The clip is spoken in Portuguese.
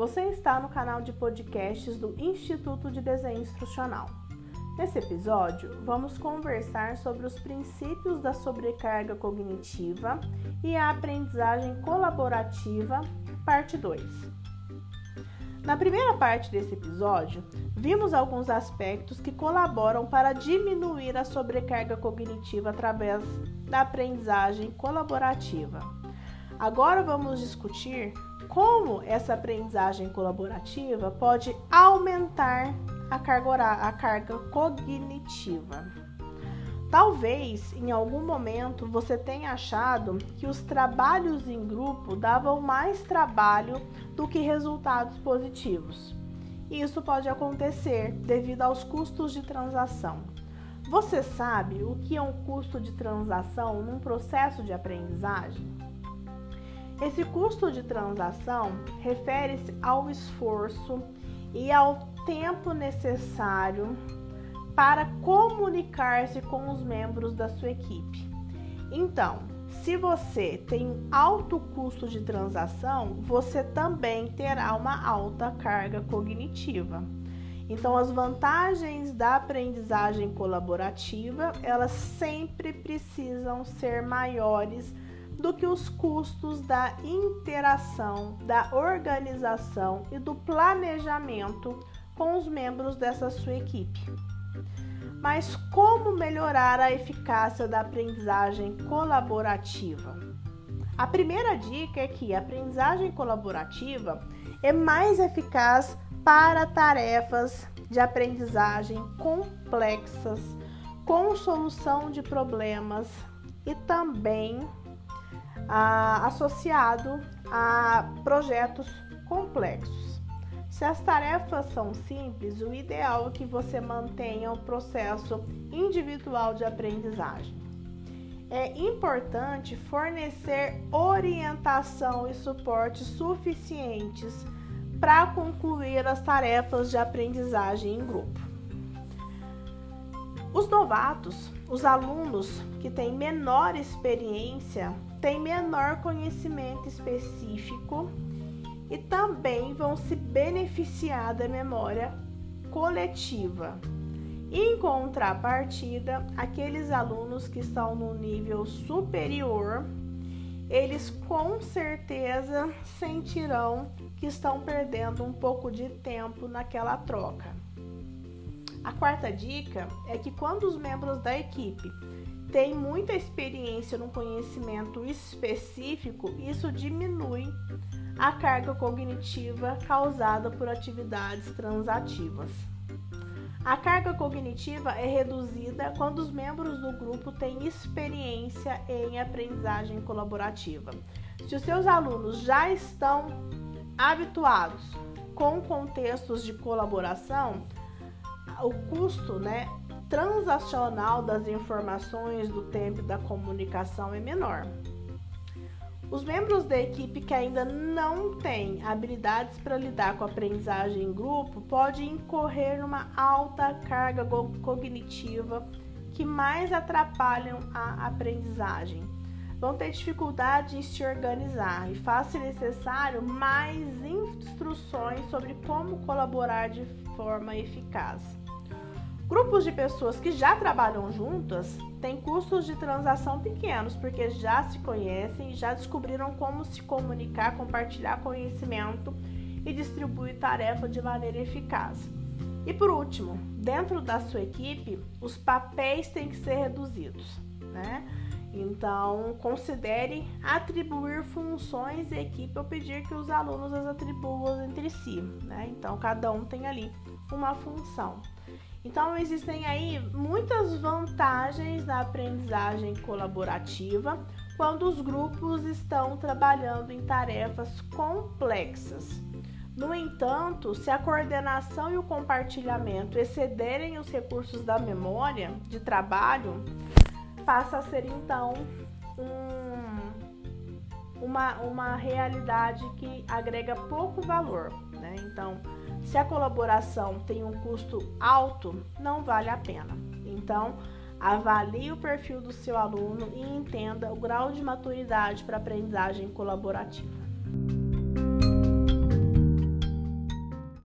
Você está no canal de podcasts do Instituto de Desenho Instrucional. Nesse episódio, vamos conversar sobre os princípios da sobrecarga cognitiva e a aprendizagem colaborativa, parte 2. Na primeira parte desse episódio, vimos alguns aspectos que colaboram para diminuir a sobrecarga cognitiva através da aprendizagem colaborativa. Agora vamos discutir como essa aprendizagem colaborativa pode aumentar a carga, a carga cognitiva. Talvez em algum momento você tenha achado que os trabalhos em grupo davam mais trabalho do que resultados positivos. Isso pode acontecer devido aos custos de transação. Você sabe o que é um custo de transação num processo de aprendizagem? Esse custo de transação refere-se ao esforço e ao tempo necessário para comunicar-se com os membros da sua equipe. Então, se você tem um alto custo de transação, você também terá uma alta carga cognitiva. Então, as vantagens da aprendizagem colaborativa, elas sempre precisam ser maiores do que os custos da interação, da organização e do planejamento com os membros dessa sua equipe. Mas como melhorar a eficácia da aprendizagem colaborativa? A primeira dica é que a aprendizagem colaborativa é mais eficaz para tarefas de aprendizagem complexas, com solução de problemas e também ah, associado a projetos complexos. Se as tarefas são simples, o ideal é que você mantenha o processo individual de aprendizagem. É importante fornecer orientação e suporte suficientes para concluir as tarefas de aprendizagem em grupo. Os novatos, os alunos que têm menor experiência, têm menor conhecimento específico e também vão se beneficiar da memória coletiva. Em contrapartida, aqueles alunos que estão no nível superior, eles com certeza sentirão que estão perdendo um pouco de tempo naquela troca. A quarta dica é que quando os membros da equipe têm muita experiência no conhecimento específico, isso diminui a carga cognitiva causada por atividades transativas. A carga cognitiva é reduzida quando os membros do grupo têm experiência em aprendizagem colaborativa. Se os seus alunos já estão habituados com contextos de colaboração, o custo né, transacional das informações, do tempo da comunicação é menor. Os membros da equipe que ainda não têm habilidades para lidar com a aprendizagem em grupo podem incorrer numa alta carga cognitiva que mais atrapalham a aprendizagem. Vão ter dificuldade em se organizar e faz-se necessário mais instruções sobre como colaborar de forma eficaz. Grupos de pessoas que já trabalham juntas têm custos de transação pequenos, porque já se conhecem e já descobriram como se comunicar, compartilhar conhecimento e distribuir tarefa de maneira eficaz. E por último, dentro da sua equipe, os papéis têm que ser reduzidos, né? Então, considere atribuir funções à equipe ou pedir que os alunos as atribuam entre si, né? Então, cada um tem ali uma função. Então, existem aí muitas vantagens na aprendizagem colaborativa quando os grupos estão trabalhando em tarefas complexas. No entanto, se a coordenação e o compartilhamento excederem os recursos da memória de trabalho, passa a ser então um, uma, uma realidade que agrega pouco valor. Né? Então, se a colaboração tem um custo alto, não vale a pena. Então, avalie o perfil do seu aluno e entenda o grau de maturidade para aprendizagem colaborativa.